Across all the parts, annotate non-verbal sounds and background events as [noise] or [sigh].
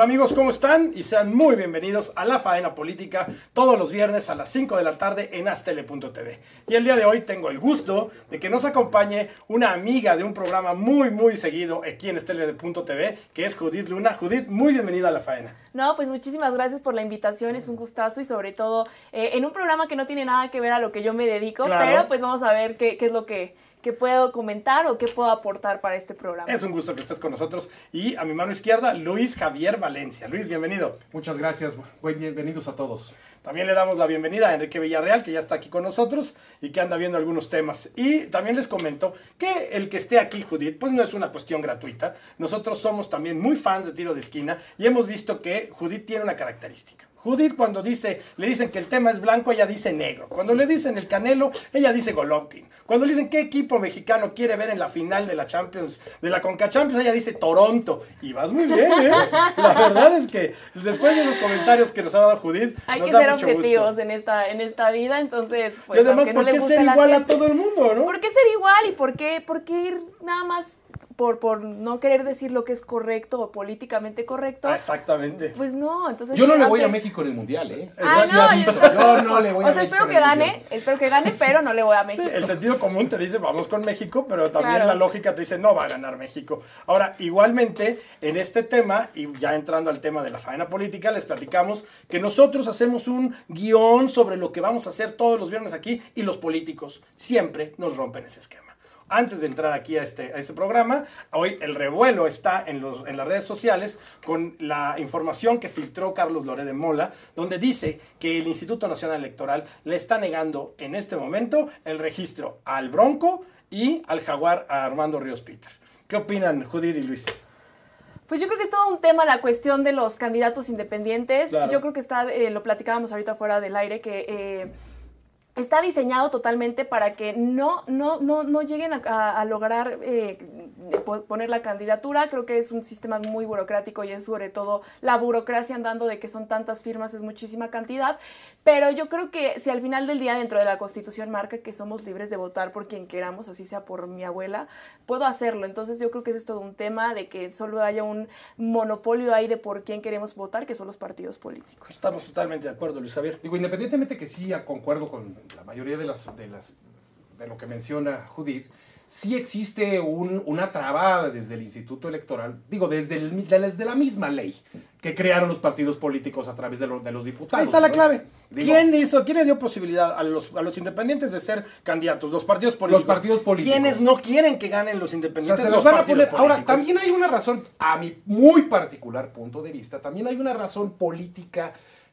Hola amigos, ¿cómo están? Y sean muy bienvenidos a La Faena Política todos los viernes a las 5 de la tarde en astele.tv. Y el día de hoy tengo el gusto de que nos acompañe una amiga de un programa muy, muy seguido aquí en astele.tv, que es Judith Luna. Judith, muy bienvenida a La Faena. No, pues muchísimas gracias por la invitación, es un gustazo y sobre todo eh, en un programa que no tiene nada que ver a lo que yo me dedico, Claro. pero pues vamos a ver qué, qué es lo que, que puedo comentar o qué puedo aportar para este programa. Es un gusto que estés con nosotros. Y a mi mano izquierda, Luis Javier Valencia. Luis, bienvenido. Muchas gracias, bienvenidos a todos. También le damos la bienvenida a Enrique Villarreal, que ya está aquí con nosotros y que anda viendo algunos temas. Y también les comento que el que esté aquí, Judith, pues no es una cuestión gratuita. Nosotros somos también muy fans de tiro de esquina y hemos visto que Judith tiene una característica. Judith cuando dice, le dicen que el tema es blanco, ella dice negro. Cuando le dicen el Canelo, ella dice Golovkin. Cuando le dicen qué equipo mexicano quiere ver en la final de la Champions, de la Conca Champions, ella dice Toronto. Y vas muy bien, ¿eh? La verdad es que después de los comentarios que nos ha dado Judith, Hay nos que da ser mucho objetivos gusto. en esta, en esta vida, entonces, pues, y además, no ¿por le qué ser igual a todo el mundo, no? ¿Por qué ser igual y por qué, por qué ir nada más por, por no querer decir lo que es correcto o políticamente correcto? Ah, Exactamente. Pues no, entonces... Yo no le voy a México en el Mundial, ¿eh? Ah, Sí no, aviso, yo- yo no le voy [laughs] a O sea, México espero que gane, Mundial. espero que gane, pero no le voy a Sí, México. el sentido común te dice vamos con México, pero también Claro. la lógica te dice no va a ganar México. Ahora, igualmente, en este tema, y ya entrando al tema de la faena política, les platicamos que nosotros hacemos un guion sobre lo que vamos a hacer todos los viernes aquí y los políticos siempre nos rompen ese esquema. Antes de entrar aquí a este, a este programa, hoy el revuelo está en, los, en las redes sociales con la información que filtró Carlos Loré de Mola, donde dice que el Instituto Nacional Electoral le está negando en este momento el registro al Bronco y al Jaguar a Armando Ríos Peter. ¿Qué opinan Judith y Luis? Pues yo creo que es todo un tema la cuestión de los candidatos independientes. Claro. Yo creo que está, eh, lo platicábamos ahorita fuera del aire, que eh, está diseñado totalmente para que no, no, no, no lleguen a, a- a lograr eh, po- poner la candidatura. Creo que es un sistema muy burocrático y es sobre todo la burocracia andando de que son tantas firmas, es muchísima cantidad. Pero yo creo que si al final del día dentro de la Constitución marca que somos libres de votar por quien queramos, así sea por mi abuela, puedo hacerlo. Entonces yo creo que ese es todo un tema de que solo haya un monopolio ahí de por quién queremos votar, que son los partidos políticos. Estamos totalmente de acuerdo, Luis Javier. Digo, independientemente que sí concuerdo con la mayoría de las de las de lo que menciona Judith, sí existe un- una traba desde el Instituto Electoral, digo, desde, el- desde la misma ley que crearon los partidos políticos a través de, los- de los diputados. Ahí está la ¿no? clave. Digo, ¿Quién hizo, quién le dio posibilidad a los, a los independientes de ser candidatos? Los partidos políticos. partidos políticos. ¿Quiénes no quieren que ganen los O sea, independientes? se Los los van a. Ahora, también hay una razón, a mi muy particular punto de vista, también hay una razón política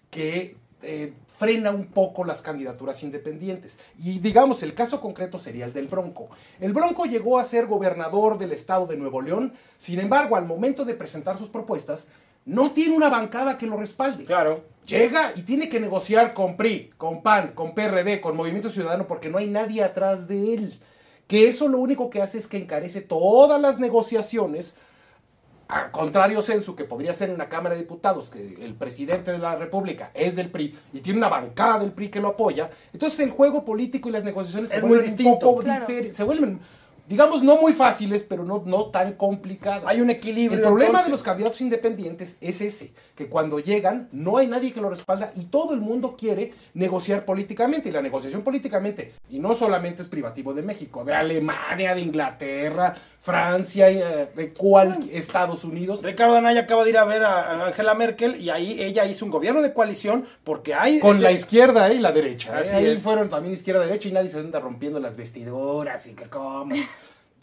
que eh, frena un poco las candidaturas independientes. Y digamos, el caso concreto sería el del Bronco. El Bronco llegó a ser gobernador del estado de Nuevo León, sin embargo, al momento de presentar sus propuestas, no tiene una bancada que lo respalde. Claro. Llega y tiene que negociar con PRI, con PAN, con PRD, con Movimiento Ciudadano, porque no hay nadie atrás de él. Que eso lo único que hace es que encarece todas las negociaciones, a contrario censo que podría ser en la Cámara de Diputados, que el presidente de la República es del PRI y tiene una bancada del PRI que lo apoya. Entonces el juego político y las negociaciones Es se muy vuelven distinto. un poco Claro. diferentes, se vuelven, digamos, no muy fáciles, pero no, no tan complicadas. Hay un equilibrio. El problema entonces. de los candidatos independientes es ese, que cuando llegan no hay nadie que lo respalda y todo el mundo quiere negociar políticamente. Y la negociación políticamente, y no solamente es privativo de México, de Alemania, de Inglaterra, Francia, eh, de cual, Estados Unidos. Ricardo Anaya acaba de ir a ver a Angela Merkel y ahí ella hizo un gobierno de coalición porque hay. Con ese- la izquierda y la derecha. Así Ahí es. fueron también izquierda-derecha y nadie se anda rompiendo las vestiduras y que cómo.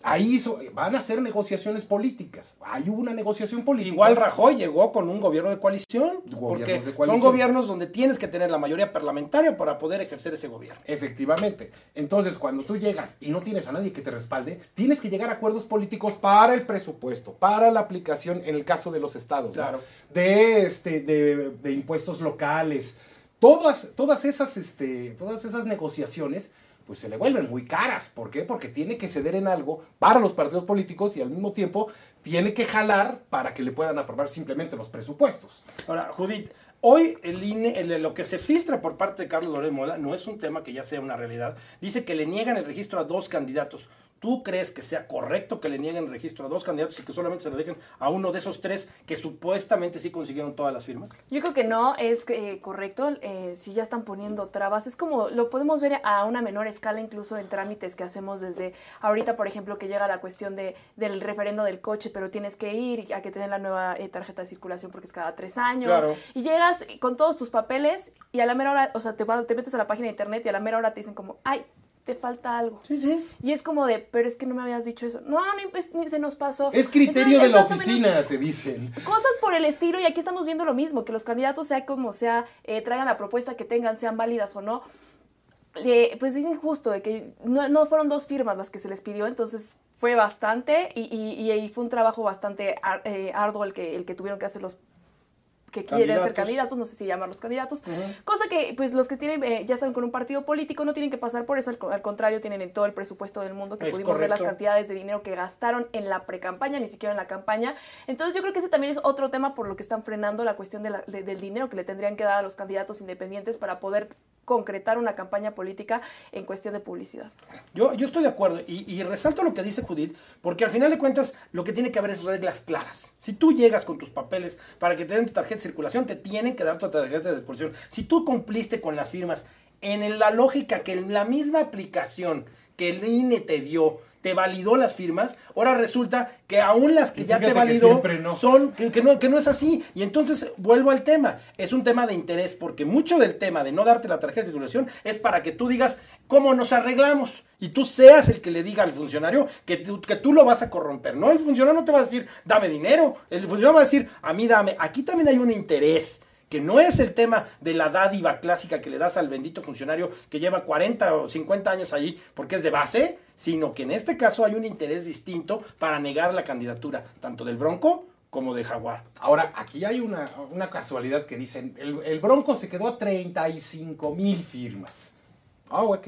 Ahí hizo- van a hacer negociaciones políticas. Hay una negociación política. Igual Rajoy llegó con un gobierno de coalición. Gobiernos porque de son coalición. gobiernos donde tienes que tener la mayoría parlamentaria para poder ejercer ese gobierno. Efectivamente. Entonces, cuando tú llegas y no tienes a nadie que te respalde, tienes que llegar a acuerdos políticos para el presupuesto, para la aplicación, en el caso de los estados, ¿no? Claro. de, este, de, de impuestos locales. Todas, todas, esas, este, todas esas negociaciones pues se le vuelven muy caras. ¿Por qué? Porque tiene que ceder en algo para los partidos políticos y al mismo tiempo tiene que jalar para que le puedan aprobar simplemente los presupuestos. Ahora, Judith, hoy el INE, el- lo que se filtra por parte de Carlos Loret Mola no es un tema que ya sea una realidad. Dice que le niegan el registro a dos candidatos. ¿Tú crees que sea correcto que le nieguen el registro a dos candidatos y que solamente se lo dejen a uno de esos tres que supuestamente sí consiguieron todas las firmas? Yo creo que no es eh, correcto eh, si ya están poniendo trabas. Es como lo podemos ver a una menor escala incluso en trámites que hacemos desde ahorita, por ejemplo, que llega la cuestión de, del referendo del coche, pero tienes que ir a que te den la nueva eh, tarjeta de circulación porque es cada tres años. Y llegas con todos tus papeles y a la mera hora, o sea, te, te metes a la página de internet y a la mera hora te dicen como, ay, te falta algo. Sí, sí. Y es como de, pero es que no me habías dicho eso. No, no, se nos pasó. Es criterio de la oficina, te dicen. Cosas por el estilo, y aquí estamos viendo lo mismo, que los candidatos, sea como sea, eh, traigan la propuesta que tengan, sean válidas o no. pues es injusto de que no, fueron dos firmas las que se les pidió, entonces fue bastante y, y, fue un trabajo bastante eh, arduo el que, el que tuvieron que hacer los que quieren ser candidatos, no sé si llamarlos candidatos, cosa que pues los que tienen eh, ya están con un partido político no tienen que pasar por eso, al, contrario tienen todo el presupuesto del mundo que pudimos ver las cantidades de dinero que gastaron en la pre-campaña, ni siquiera en la campaña. Entonces yo creo que ese también es otro tema por lo que están frenando la cuestión del dinero que le tendrían que dar a los candidatos independientes para poder concretar una campaña política en cuestión de publicidad. Yo, yo estoy de acuerdo y, resalto lo que dice Judith, porque al final de cuentas lo que tiene que haber es reglas claras. Si tú llegas con tus papeles para que te den tu tarjeta de circulación, te tienen que dar tu tarjeta de circulación. Si tú cumpliste con las firmas en la lógica que en la misma aplicación que el INE te dio, te validó las firmas, ahora resulta que aún las que ya te validó son que, no, que no es así. Y entonces vuelvo al tema, es un tema de interés, porque mucho del tema de no darte la tarjeta de circulación es para que tú digas cómo nos arreglamos y tú seas el que le diga al funcionario que tú, que tú lo vas a corromper. No, el funcionario no te va a decir, dame dinero, el funcionario va a decir, a mí dame. Aquí también hay un interés que no es el tema de la dádiva clásica que le das al bendito funcionario que lleva 40 o 50 años allí porque es de base, sino que en este caso hay un interés distinto para negar la candidatura, tanto del Bronco como de Jaguar. Ahora, aquí hay una, casualidad que dicen, el, Bronco se quedó a 35 mil firmas. Ah, ok.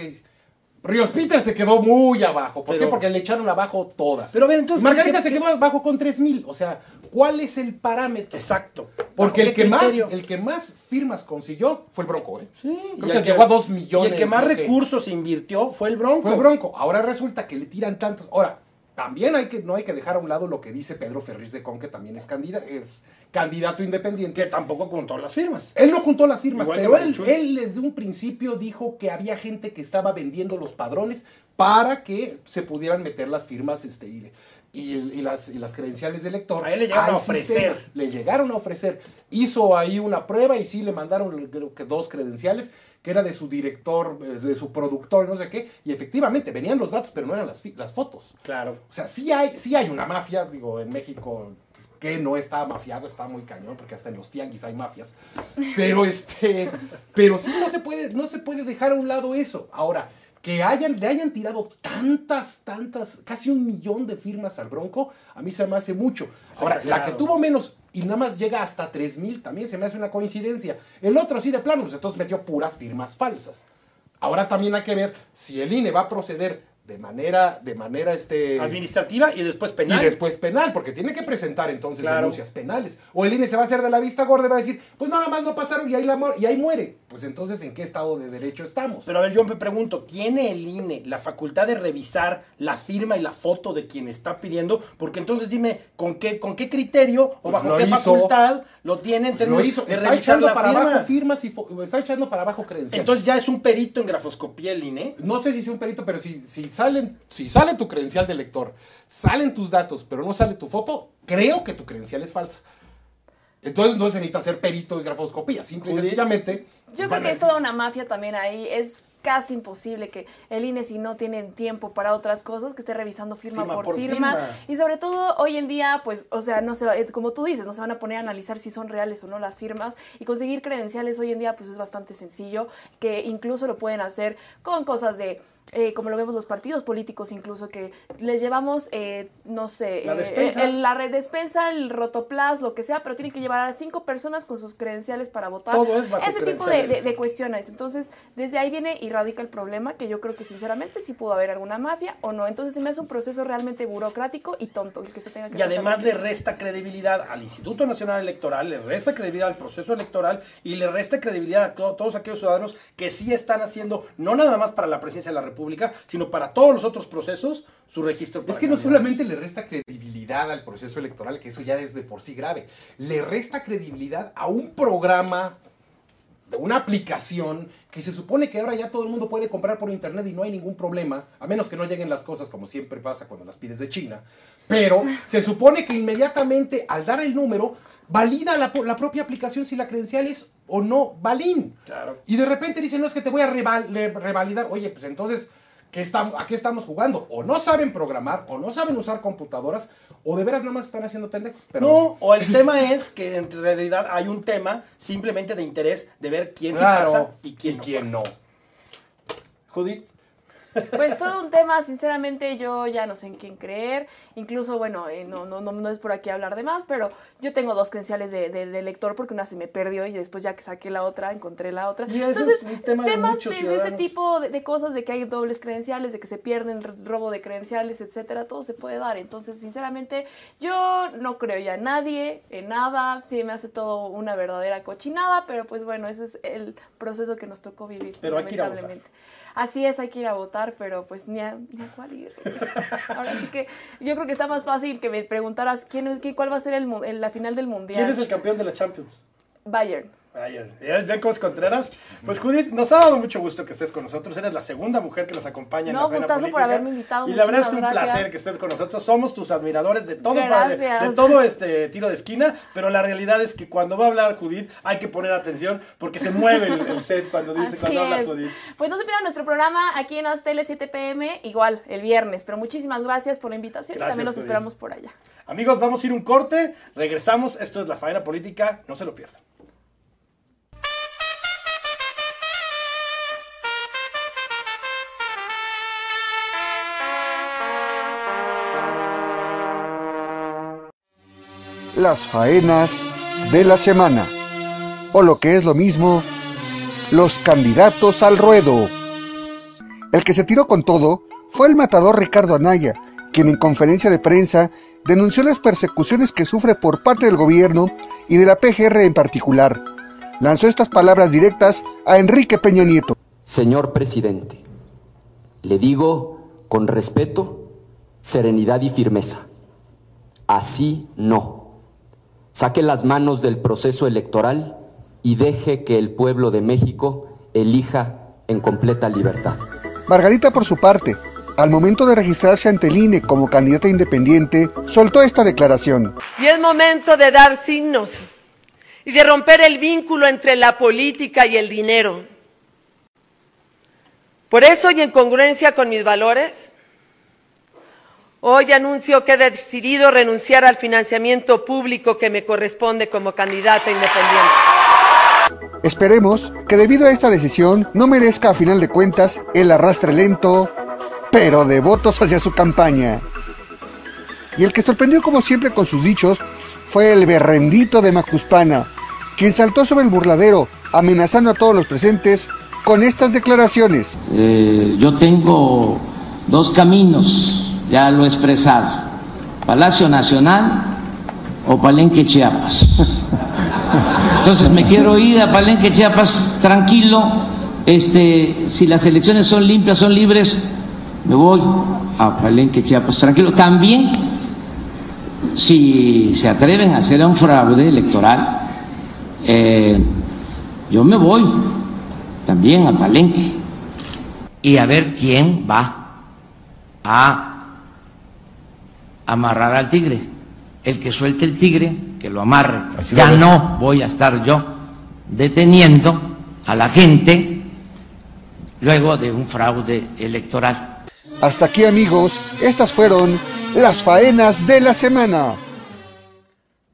Ríos Peter se quedó muy abajo. ¿Por qué? Porque le echaron abajo todas. Pero a ver, entonces. Margarita se quedó abajo con 3000. O sea, ¿cuál es el parámetro? Exacto. Porque el que, más, el que más firmas consiguió fue el Bronco, ¿eh? Sí. Creo que, llegó a 2 millones. Y el que más recursos invirtió fue el Bronco. Fue el Bronco. Ahora resulta que le tiran tantos. Ahora, también hay que, no hay que dejar a un lado lo que dice Pedro Ferriz de Con, que también es candidato, es candidato independiente. Que tampoco juntó las firmas. Él no juntó las firmas, pero él, él, desde un principio dijo que había gente que estaba vendiendo los padrones para que se pudieran meter las firmas este, y, y, las, y las credenciales de elector. A él le llegaron a ofrecer. le llegaron a ofrecer. Hizo ahí una prueba y sí le mandaron creo que dos credenciales que era de su director, eh, de su productor, no sé qué, y efectivamente venían los datos, pero no eran las, las fotos. Claro. O sea, sí hay, sí hay una mafia, digo, en México que no está mafiado, está muy cañón, porque hasta en los tianguis hay mafias. Pero [laughs] este, pero sí no se puede, no se puede dejar a un lado eso. Ahora, que hayan, le hayan tirado tantas, tantas, casi un millón de firmas al Bronco, a mí se me hace mucho. Ahora, la que tuvo menos y nada más llega hasta 3000, también se me hace una coincidencia. El otro sí de plano, pues entonces metió puras firmas falsas. Ahora también hay que ver si el INE va a proceder de manera, de manera este... administrativa y después penal. Y después penal, porque tiene que presentar entonces denuncias penales. O el INE se va a hacer de la vista gorda y va a decir, pues nada más no pasaron y ahí, la y ahí muere. Pues entonces, ¿en qué estado de derecho estamos? Pero a ver, yo me pregunto, ¿tiene el INE la facultad de revisar la firma y la foto de quien está pidiendo? Porque entonces dime, ¿con qué, con qué criterio o pues bajo qué facultad lo tienen pues lo hizo. está echando para abajo firmas y está echando para abajo credenciales. Entonces ya es un perito en grafoscopía el INE. No sé si es un perito, pero si, si salen, si sale tu credencial de lector, salen tus datos, pero no sale tu foto, creo que tu credencial es falsa. Entonces no se necesita ser perito de grafoscopía, simple y sencillamente. Yo creo que es toda una mafia también ahí. Es casi imposible que el INE, si no tienen tiempo para otras cosas, que esté revisando firma, por, firma. Y sobre todo hoy en día, pues, o sea, no se va, como tú dices, no se van a poner a analizar si son reales o no las firmas. Y conseguir credenciales hoy en día, pues es bastante sencillo, que incluso lo pueden hacer con cosas de eh, como lo vemos los partidos políticos incluso, que les llevamos, eh, no sé, la, eh, la red despensa, el rotoplas, lo que sea, pero tienen que llevar a cinco personas con sus credenciales para votar. Todo es Ese tipo de, de, cuestiones. Entonces, desde ahí viene, y radica el problema, que yo creo que sinceramente sí pudo haber alguna mafia o no. Entonces se me hace un proceso realmente burocrático y tonto el que se tenga que Y además le resta credibilidad al Instituto Nacional Electoral, le resta credibilidad al proceso electoral y le resta credibilidad a to- todos aquellos ciudadanos que sí están haciendo, no nada más para la presidencia de la República, sino para todos los otros procesos, su registro. Es que no solamente le resta credibilidad al proceso electoral, que eso ya es de por sí grave, le resta credibilidad a un programa, de una aplicación que se supone que ahora ya todo el mundo puede comprar por internet y no hay ningún problema, a menos que no lleguen las cosas como siempre pasa cuando las pides de China. Pero se supone que inmediatamente al dar el número, valida la propia aplicación si la credencial es o no balín. Claro. Y de repente dicen, no, es que te voy a reval- revalidar. Oye, pues entonces, ¿qué estamos, ¿a qué estamos jugando? O no saben programar, o no saben usar computadoras, o de veras nada más están haciendo pendejos. Pero No, o el tema es que en realidad hay un tema simplemente de interés de ver quién Claro, sí pasa y quién, no. pasa. no. Judith, Pues todo un tema, sinceramente yo ya no sé en quién creer. Incluso, bueno, eh, no, no, no, no es por aquí hablar de más, pero yo tengo dos credenciales de, de- de lector porque una se me perdió y después ya que saqué la otra, encontré la otra. Y eso Entonces, es un tema de temas de, de ese tipo de, de cosas, de que hay dobles credenciales, de que se pierden, robo de credenciales, etcétera, todo se puede dar. Entonces, sinceramente, yo no creo ya en nadie, en nada. Sí, me hace todo una verdadera cochinada, pero pues bueno, ese es el proceso que nos tocó vivir. Pero hay que ir a votar. Así es, hay que ir a votar, pero pues ni a, ni a cuál ir. Ahora sí que yo creo que está más fácil que me preguntaras quién, qué- cuál va a ser el, el- la final del mundial. ¿quién es el campeón de la Champions? Bayern. Ayer. ¿Ya Contreras? Pues Judith, nos ha dado mucho gusto que estés con nosotros. Eres la segunda mujer que nos acompaña en No, la gustazo por haberme invitado, Y la verdad es un gracias. placer que estés con nosotros. Somos tus admiradores de todo, de, todo este tiro de esquina, pero la realidad es que cuando va a hablar Judith hay que poner atención porque se mueve el, el set cuando dice Así cuando habla es. Judith. Pues no se pierdan nuestro programa aquí en Aztele 7 pm, igual el viernes. Pero muchísimas gracias por la invitación Gracias, y también los Judith. esperamos por allá. Amigos, vamos a ir un corte, regresamos. Esto es la faena política, no se lo pierdan. Las faenas de la semana. O lo que es lo mismo, los candidatos al ruedo. El que se tiró con todo fue el matador Ricardo Anaya, quien en conferencia de prensa denunció las persecuciones que sufre por parte del gobierno y de la PGR en particular. Lanzó estas palabras directas a Enrique Peña Nieto. Señor presidente, le digo con respeto, serenidad y firmeza. Así no. Saque las manos del proceso electoral y deje que el pueblo de México elija en completa libertad. Margarita, por su parte, al momento de registrarse ante el INE como candidata independiente, soltó esta declaración. Y es momento de dar signos y de romper el vínculo entre la política y el dinero. Por eso y en congruencia con mis valores, hoy anuncio que he decidido renunciar al financiamiento público que me corresponde como candidata independiente. Esperemos que debido a esta decisión no merezca a final de cuentas el arrastre lento, pero de votos hacia su campaña. Y el que sorprendió como siempre con sus dichos fue el berrendito de Macuspana, quien saltó sobre el burladero amenazando a todos los presentes con estas declaraciones. Eh, yo tengo dos caminos, ya lo he expresado, Palacio Nacional o Palenque Chiapas. [laughs] Entonces me quiero ir a Palenque Chiapas tranquilo, este, si las elecciones son limpias, son libres, me voy a Palenque Chiapas tranquilo. También, si se atreven a hacer un fraude electoral, eh, yo me voy también a Palenque y a ver quién va a amarrar al tigre. El que suelte el tigre, que lo amarre. Así ya no voy a estar yo deteniendo a la gente luego de un fraude electoral. Hasta aquí amigos, estas fueron las faenas de la semana.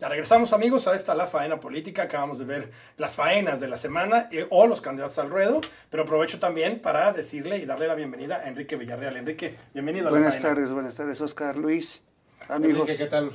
Ya regresamos amigos a esta La Faena Política, acabamos de ver las faenas de la semana eh, o los candidatos al ruedo, pero aprovecho también para decirle y darle la bienvenida a Enrique Villarreal. Enrique, bienvenido a La Buenas Faena. tardes, buenas tardes, Oscar Luis, amigos. Enrique, ¿qué tal?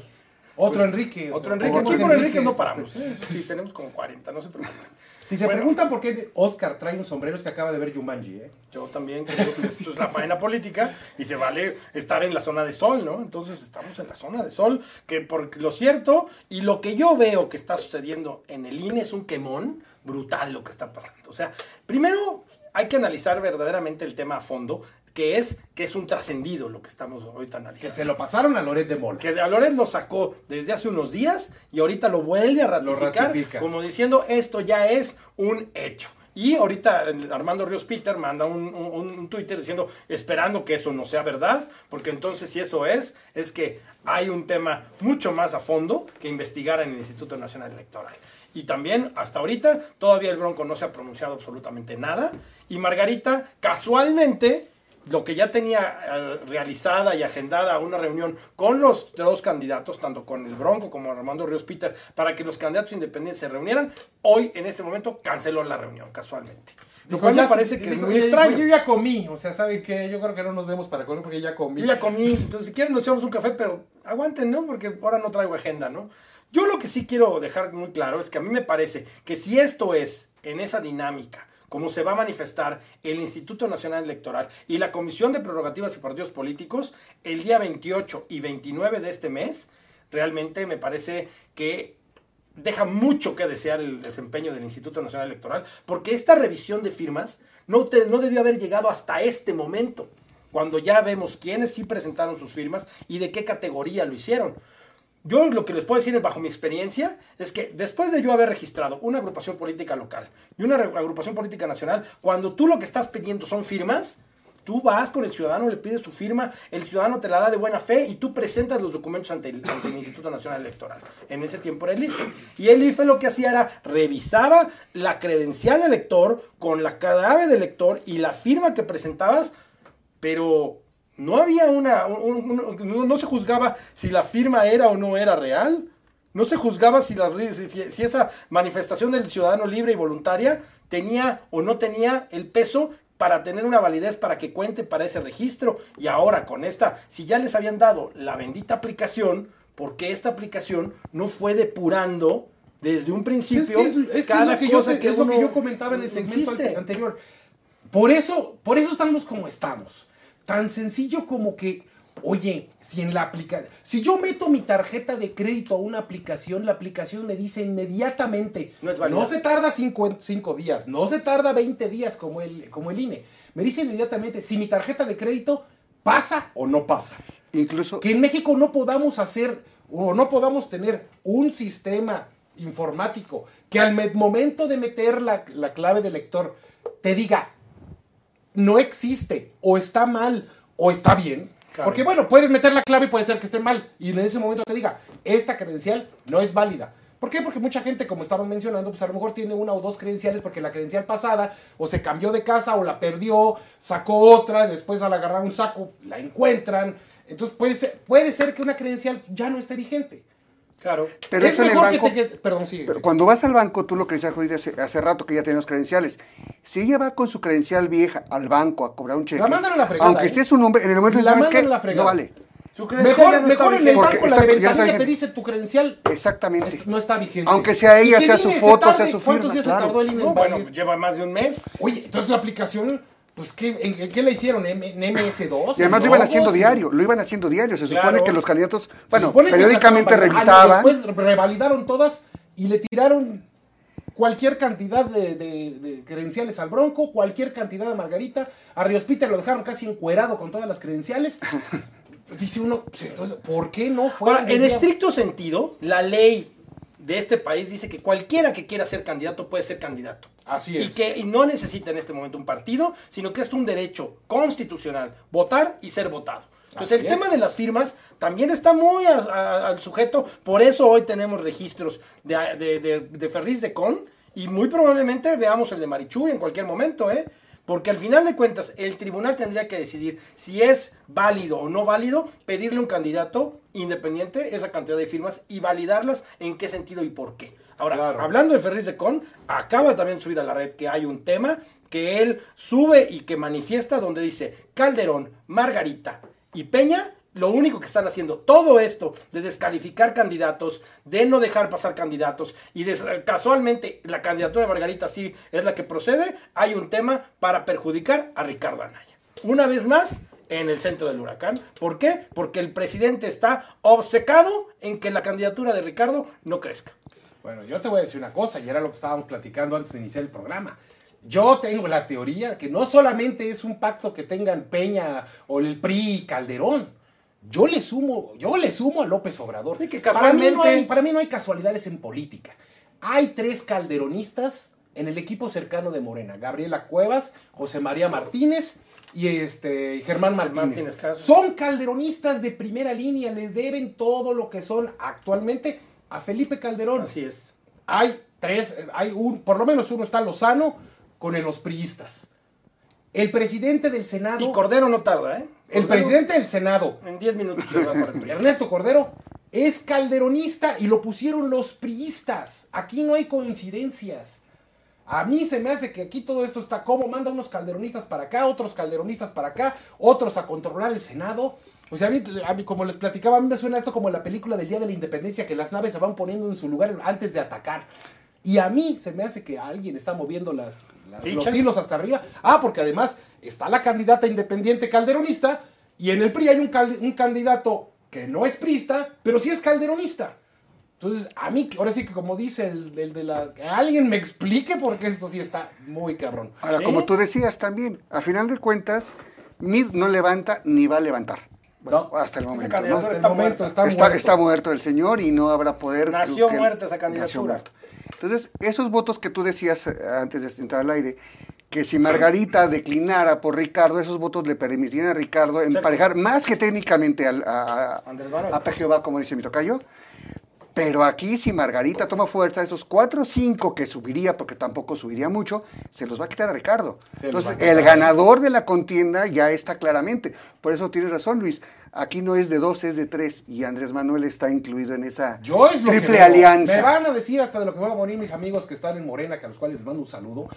Otro Enrique. o Otro Enrique. Aquí por Enrique no este. paramos. ¿eh? Sí, tenemos como 40, no se preocupen. Si se Bueno. preguntan por qué Oscar trae un sombrero es que acaba de ver Jumanji, ¿eh? Yo también creo que esto es la faena política y se vale estar en la zona de sol, ¿no? Entonces estamos en la zona de sol, que por lo cierto, y lo que yo veo que está sucediendo en el INE es un quemón brutal lo que está pasando. O sea, primero hay que analizar verdaderamente el tema a fondo, que es que es un trascendido lo que estamos ahorita Que analizando. se lo pasaron a Loret de Mola. Que de Alores lo sacó desde hace unos días y ahorita lo vuelve a ratificar ratifica. como diciendo esto ya es un hecho. Y ahorita Armando Ríos Peter manda un, un, un Twitter diciendo, esperando que eso no sea verdad, porque entonces si eso es, es que hay un tema mucho más a fondo que investigar en el Instituto Nacional Electoral. Y también, hasta ahorita, todavía el Bronco no se ha pronunciado absolutamente nada. Y Margarita, casualmente, lo que ya tenía eh, realizada y agendada una reunión con los dos candidatos, tanto con el Bronco como Armando Ríos Peter, para que los candidatos independientes se reunieran, hoy en este momento canceló la reunión, casualmente. Lo cual me parece que es muy "Oye, extraño. Yo ya comí, o sea, ¿sabe qué? Yo creo que no nos vemos para comer porque ya comí. Yo ya comí, entonces si quieren nos echamos un café, pero aguanten, ¿no? Porque ahora no traigo agenda, ¿no? Yo lo que sí quiero dejar muy claro es que a mí me parece que si esto es en esa dinámica, como se va a manifestar el Instituto Nacional Electoral y la Comisión de Prerrogativas y Partidos Políticos el día 28 y 29 de este mes, realmente me parece que deja mucho que desear el desempeño del Instituto Nacional Electoral, porque esta revisión de firmas no, te- no debió haber llegado hasta este momento, cuando ya vemos quiénes sí presentaron sus firmas y de qué categoría lo hicieron. Yo lo que les puedo decir es, bajo mi experiencia, es que después de yo haber registrado una agrupación política local y una agrupación política nacional, cuando tú lo que estás pidiendo son firmas, tú vas con el ciudadano, le pides su firma, el ciudadano te la da de buena fe y tú presentas los documentos ante el, Instituto Nacional Electoral. En ese tiempo era el IFE. Y el IFE lo que hacía era revisaba la credencial elector con la clave del elector y la firma que presentabas, pero no había una, un- un- no, no se juzgaba si la firma era o no era real. No se juzgaba si, las- si- esa manifestación del ciudadano libre y voluntaria tenía o no tenía el peso para tener una validez para que cuente para ese registro. Y ahora con esta, si ya les habían dado la bendita aplicación, ¿por qué esta aplicación no fue depurando desde un principio es que es, es que es cada lo que yo, cosa lo que yo comentaba en el segmento insiste? anterior. Por eso, por eso estamos como estamos. Tan sencillo como que, oye, si en la aplicación, si yo meto mi tarjeta de crédito a una aplicación, la aplicación me dice inmediatamente, No es se tarda cinco, cinco días, no se tarda 20 días como el, como el INE. Me dice inmediatamente si mi tarjeta de crédito pasa o no pasa. Incluso Que en México no podamos hacer o no podamos tener un sistema informático que al me- momento de meter la, la clave del lector te diga no existe o está mal o está bien. Claro. Porque bueno, puedes meter la clave y puede ser que esté mal y en ese momento te diga esta credencial no es válida. ¿Por qué? Porque mucha gente, como estaban mencionando, pues a lo mejor tiene una o dos credenciales porque la credencial pasada o se cambió de casa o la perdió, sacó otra, después al agarrar un saco la encuentran. Entonces puede ser, puede ser que una credencial ya no esté vigente. Claro. Pero es eso en el mejor banco. que te quede- Perdón, sí. Pero cuando vas al banco, tú lo que decía Judith hace, hace rato que ya tenemos credenciales. Si ella va con su credencial vieja al banco a cobrar un cheque, La mandan a la fregada, aunque ¿eh? esté su nombre, en el momento La ¿sabes mandan a la fregada. No vale. Su Mejor, no mejor en el. Porque, banco la de ventanilla te dice tu credencial Exactamente. es- no está vigente. Aunque sea ella, que sea su foto, tarde, sea su ¿Cuántos firma, días claro. se tardó el INE No, en bueno, lleva más de un mes. Oye, entonces la aplicación, pues, ¿qué, en, en qué la hicieron? ¿En, en MS2? Y además ¿En lo iban haciendo ¿En- diario, lo iban haciendo diario. Se Claro. supone que los candidatos, bueno, que periódicamente las estaban revisaban. Después revalidaron todas y le tiraron cualquier cantidad de, de- de credenciales al Bronco, cualquier cantidad a Margarita. A Ríos Peter lo dejaron casi encuerado con todas las credenciales. [laughs] Dice uno, pues, entonces, ¿por qué no fue? Ahora, en estricto sentido, la ley de este país dice que cualquiera que quiera ser candidato puede ser candidato. Así Y es. que y no necesita en este momento un partido, sino que es un derecho constitucional votar y ser votado. Entonces, Así el es. tema de las firmas también está muy a- a- al sujeto. Por eso hoy tenemos registros de, de, de, de Ferriz de Con y muy probablemente veamos el de Marichuy en cualquier momento, ¿eh? Porque al final de cuentas, el tribunal tendría que decidir si es válido o no válido pedirle a un candidato independiente esa cantidad de firmas y validarlas en qué sentido y por qué. Ahora, Claro. hablando de Ferriz de Con, acaba también de subir a la red que hay un tema que él sube y que manifiesta donde dice Calderón, Margarita y Peña lo único que están haciendo, todo esto de descalificar candidatos, de no dejar pasar candidatos y casualmente la candidatura de Margarita sí es la que procede, hay un tema para perjudicar a Ricardo Anaya. Una vez más, en el centro del huracán. ¿Por qué? Porque el presidente está obcecado en que la candidatura de Ricardo no crezca. Bueno, yo te voy a decir una cosa, y era lo que estábamos platicando antes de iniciar el programa. Yo tengo la teoría que no solamente es un pacto que tengan Peña o el PRI y Calderón. Yo le sumo, yo le sumo a López Obrador. Sí, que para, mí no hay, para mí no hay casualidades en política. Hay tres calderonistas en el equipo cercano de Morena. Gabriela Cuevas, José María Martínez y este Germán Martínez. Martínez son calderonistas de primera línea, les deben todo lo que son actualmente a Felipe Calderón Así es. hay tres, hay un, por lo menos uno está Lozano con los priistas. El presidente del Senado, Y Cordero no tarda, ¿eh? el presidente del Senado, En 10 minutos se va para el PRI. Ernesto Cordero, es calderonista y lo pusieron los priistas. Aquí no hay coincidencias. A mí se me hace que aquí todo esto está como manda unos calderonistas para acá, otros calderonistas para acá, otros a controlar el Senado. O sea, a mí, a mí, como les platicaba, a mí me suena esto como la película del Día de la Independencia, que las naves se van poniendo en su lugar antes de atacar. Y a mí se me hace que alguien está moviendo las, las- los hilos hasta arriba. Ah, porque además está la candidata independiente calderonista y en el PRI hay un, cal- un candidato que no es prista, pero sí es calderonista. Entonces, a mí, ahora sí que como dice el, el de la... Que alguien me explique porque esto sí está muy cabrón. Ahora, ¿Sí? como tú decías también, a final de cuentas, Mid no levanta ni va a levantar. Bueno, No. hasta el Esa momento. candidatura ¿no? Está momento muerta. está está, muerto. está muerto el señor y no habrá poder. Nació que- muerta esa nació candidatura. muerto. Entonces, esos votos que tú decías eh, antes de entrar al aire, que si Margarita declinara por Ricardo, esos votos le permitirían a Ricardo emparejar más que técnicamente al, a, a, a como dice mi tocayo. Pero aquí, si Margarita toma fuerza, esos cuatro o cinco que subiría, porque tampoco subiría mucho, se los va a quitar a Ricardo. Se Entonces, a quitar. el ganador de la contienda ya está claramente. Por eso tienes razón, Luis. Aquí no es de dos, es de tres. Y Andrés Manuel está incluido en esa Yo es lo triple alianza. Me van a decir hasta de lo que van a morir mis amigos que están en Morena, que a los cuales les mando un saludo.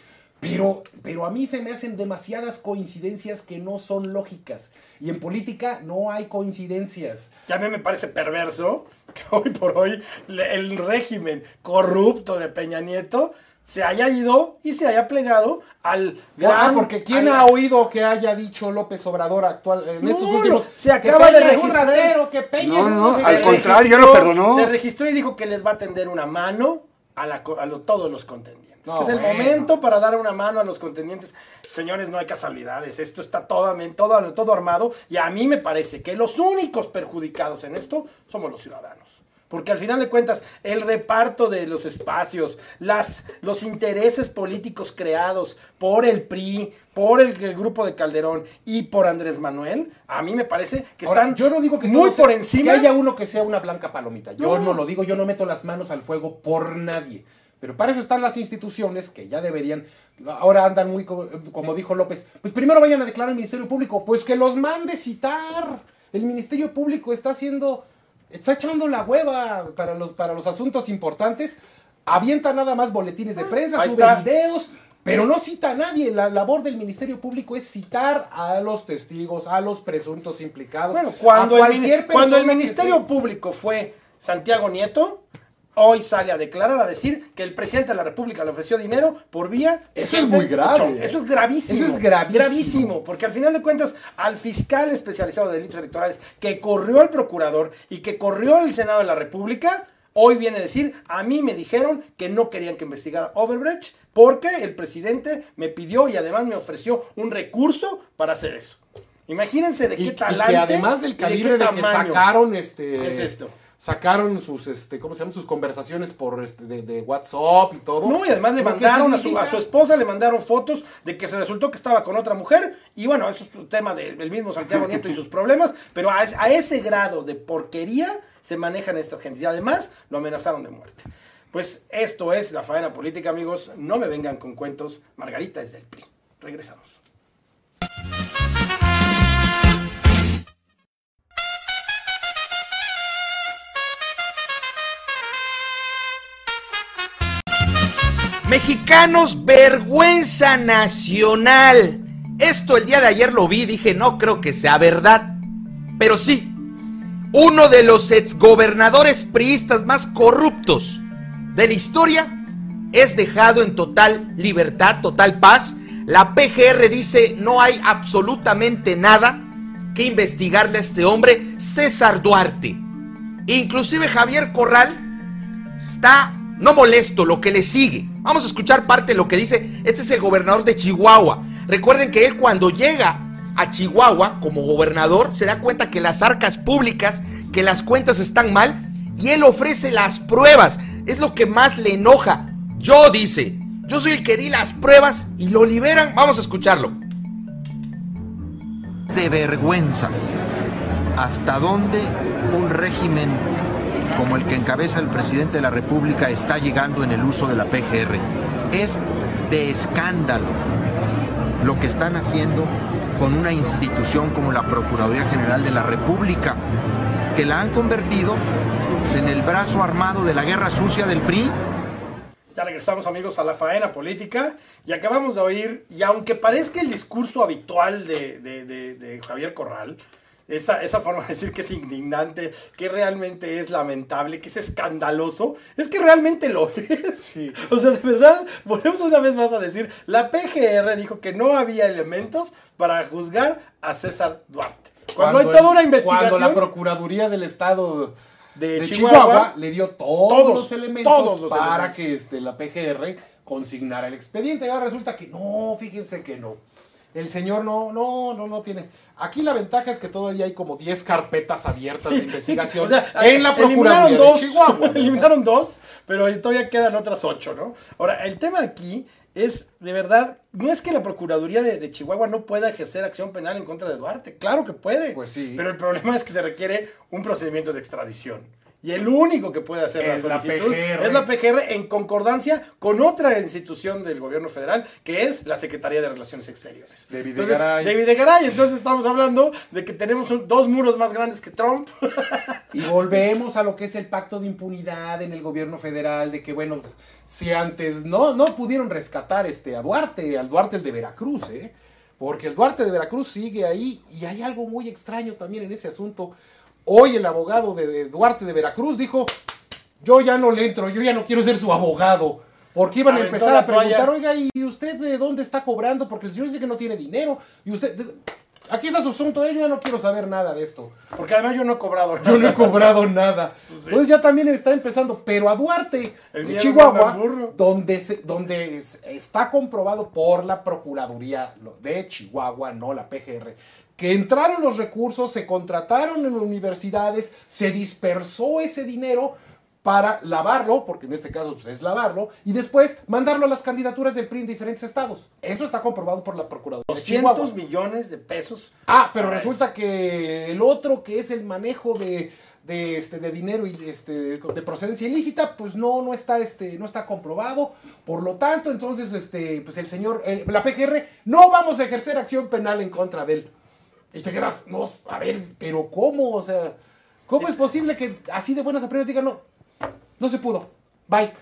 Pero, pero a mí se me hacen demasiadas coincidencias que no son lógicas. Y en política no hay coincidencias. Ya a mí me parece perverso que hoy por hoy el régimen corrupto de Peña Nieto se haya ido y se haya plegado al gran... Ah, porque ¿quién al- ha oído que haya dicho López Obrador actual en No, estos últimos? se acaba que de un registrar. ratero, que Peña No, no, es- al contrario, ya registró- lo perdonó. Se registró y dijo que les va a tender una mano a, la a lo- todos los contendientes. No, que es el bueno. momento para dar una mano a los contendientes. Señores, no hay casualidades. Esto está todo, todo, todo armado. Y a mí me parece que los únicos perjudicados en esto somos los ciudadanos. Porque al final de cuentas, el reparto de los espacios, las, los intereses políticos creados por el PRI, por el, el grupo de Calderón y por Andrés Manuel, a mí me parece que Ahora, están yo no digo que muy sea- por encima. Que haya uno que sea una blanca palomita. Yo No. no. lo digo, yo no meto las manos al fuego por nadie. Pero para eso están las instituciones que ya deberían. Ahora andan muy, co- como dijo López. Pues primero vayan a declarar al Ministerio Público. Pues que los mande citar. El Ministerio Público está haciendo. Está echando la hueva para los, para los asuntos importantes. Avienta nada más boletines de prensa, Ah, ahí sube está. videos. Pero no cita a nadie. La labor del Ministerio Público es citar a los testigos, a los presuntos implicados. Bueno, cuando, a el, cualquier cuando Ministerio Público fue Santiago Nieto, hoy sale a declarar, a decir que el presidente de la República le ofreció dinero por vía... de Eso es muy grave. Eso es gravísimo. Eso es gravísimo. Gravísimo, porque al final de cuentas, al fiscal especializado de delitos electorales que corrió al procurador y que corrió el Senado de la República, hoy viene a decir, a mí me dijeron que no querían que investigara Overbrecht porque el presidente me pidió y además me ofreció un recurso para hacer eso. Imagínense de y, qué y talante que además del y de calibre qué de, que sacaron este es esto. Sacaron sus este cómo se llaman sus conversaciones por este de, de WhatsApp y todo No, y además le ¿Lo que mandaron a su, a su esposa, le mandaron fotos de que se resultó que estaba con otra mujer. Y bueno, eso es un tema de- del mismo Santiago Nieto y sus [laughs] problemas. Pero a ese grado de porquería se manejan estas gentes. Y además lo amenazaron de muerte. Pues esto es la faena política, amigos. No me vengan con cuentos. Margarita es del PRI. Regresamos. Mexicanos, vergüenza nacional. Esto el día de ayer lo vi, dije, no creo que sea verdad. Pero sí, uno de los exgobernadores priistas más corruptos de la historia, es dejado en total libertad, total paz. La PGR dice no hay absolutamente nada que investigarle a este hombre, César Duarte. Inclusive Javier Corral está no molesto lo que le sigue. Vamos a escuchar parte de lo que dice. Este es el gobernador de Chihuahua. Recuerden que él cuando llega a Chihuahua como gobernador se da cuenta que las arcas públicas, que las cuentas están mal y él ofrece las pruebas. Es lo que más le enoja. Yo dice, yo soy el que di las pruebas y lo liberan. Vamos a escucharlo. De vergüenza. ¿Hasta dónde un régimen como el que encabeza el presidente de la República está llegando en el uso de la PGR? Es de escándalo lo que están haciendo con una institución como la Procuraduría General de la República, que la han convertido en el brazo armado de la guerra sucia del PRI. Ya regresamos amigos a la faena política y acabamos de oír, y aunque parezca el discurso habitual de Javier Corral, esa, esa forma de decir que es indignante, que realmente es lamentable, que es escandaloso, es que realmente lo [laughs] es. O sea, de verdad, volvemos una vez más a decir, la PGR dijo que no había elementos para juzgar a César Duarte. Cuando, hay toda una investigación Cuando la Procuraduría del Estado de, de Chihuahua, Chihuahua, le dio todos, todos, los elementos todos los para elementos. que este, la PGR consignara el expediente. Ahora resulta que no, fíjense que no. El señor no, no, no, no tiene. Aquí la ventaja es que todavía hay como 10 carpetas abiertas de [laughs] investigación sí, o sea, en la eliminaron Procuraduría dos, de Chihuahua. [laughs] eliminaron dos, pero todavía quedan otras ocho, ¿no? Ahora, el tema aquí es, de verdad, no es que la Procuraduría de, de Chihuahua no pueda ejercer acción penal en contra de Duarte. Claro que puede. Pues sí. Pero el problema es que se requiere un procedimiento de extradición. Y el único que puede hacer Es la solicitud PGR. es la PGR en concordancia con otra institución del gobierno federal, que es la Secretaría de Relaciones Exteriores. De Entonces, Videgaray. de Videgaray. Entonces estamos hablando de que tenemos un- dos muros más grandes que Trump. [laughs] Y volvemos a lo que es el pacto de impunidad en el gobierno federal, de que, bueno, si antes no, no pudieron rescatar este, a Duarte, al Duarte el de Veracruz, ¿eh? Porque el Duarte de Veracruz sigue ahí y hay algo muy extraño también en ese asunto. Hoy el abogado de, de Duarte de Veracruz dijo, yo ya no le entro, yo ya no quiero ser su abogado. Porque iban a empezar a preguntar, oiga, ¿y usted de dónde está cobrando? Porque el señor dice que no tiene dinero. Y usted, aquí está su asunto, eh, yo ya no quiero saber nada de esto. Porque además yo no he cobrado nada. Yo no he cobrado nada. [laughs] Pues Entonces ya también está empezando. Pero a Duarte, El de Chihuahua, donde, se- donde es- está comprobado por la Procuraduría de Chihuahua, no la PGR, que entraron los recursos, se contrataron en universidades, se dispersó ese dinero para lavarlo, porque en este caso pues, es lavarlo, y después mandarlo a las candidaturas del PRI en diferentes estados. Eso está comprobado por la Procuraduría de 200 Chihuahua. millones de pesos. Ah, pero resulta que el otro que es el manejo de, de, este, de dinero y este, de procedencia ilícita, pues no, no está, este, no está comprobado. Por lo tanto, entonces, este, pues el señor, el- la PGR, no vamos a ejercer acción penal en contra de él. Y te quedas, no, a ver, pero ¿cómo? O sea, ¿cómo es, Es- posible que así de buenas a primeras digan, no, no se pudo, bye?